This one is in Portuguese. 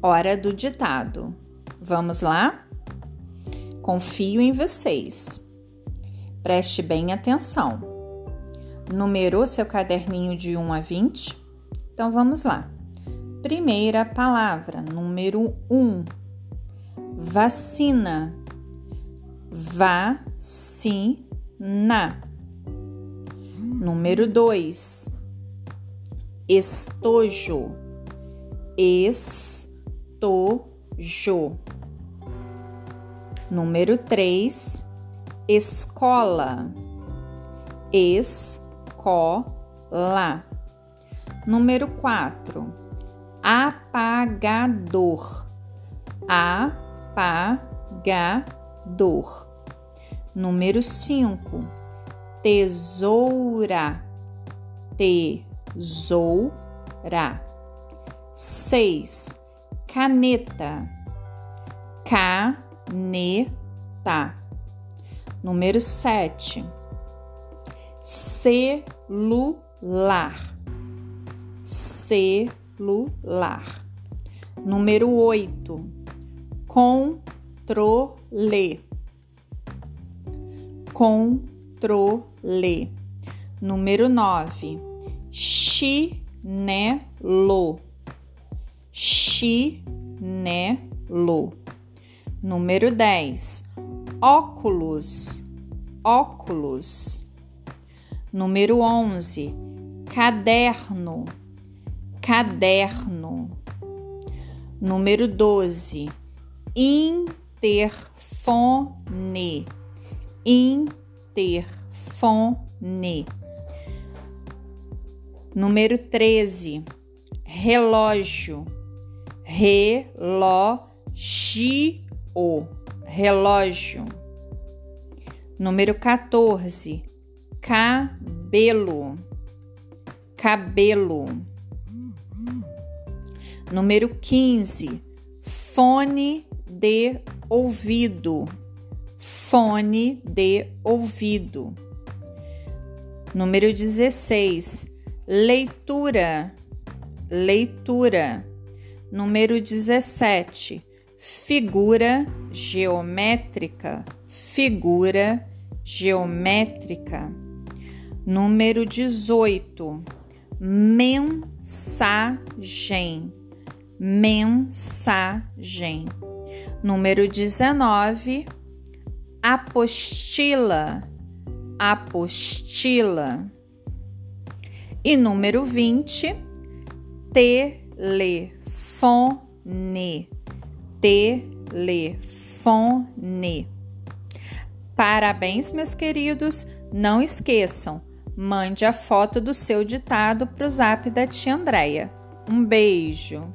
Hora do ditado. Vamos lá? Confio em vocês. Preste bem atenção. Numerou seu caderninho de 1 a 20? Então vamos lá. Primeira palavra, número 1. Vacina. Vacina. Número 2. Estojo. Estojo. Número 3, escola. Escola. Número 4, apagador. Apagador. Número 5, tesoura. Tesoura. 6. Caneta. Caneta. Número 7. Celular. Celular. Número 8. Controle. Controle. Número 9. Chinelo chinelo. Número 10. Óculos, óculos. Número 11. Caderno, caderno. Número 12. Interfone, interfone. Número 13. Relógio relógio, relógio. Número 14, cabelo, cabelo. Número 15, fone de ouvido, fone de ouvido. Número 16, leitura, leitura. Número 17. Figura geométrica. Figura geométrica. Número 18. Mensagem. Mensagem. Número 19. Apostila. Apostila. E número 20. Telefone telefone, telefone. Parabéns, meus queridos. Não esqueçam, mande a foto do seu ditado para o zap da tia Andréia. Um beijo.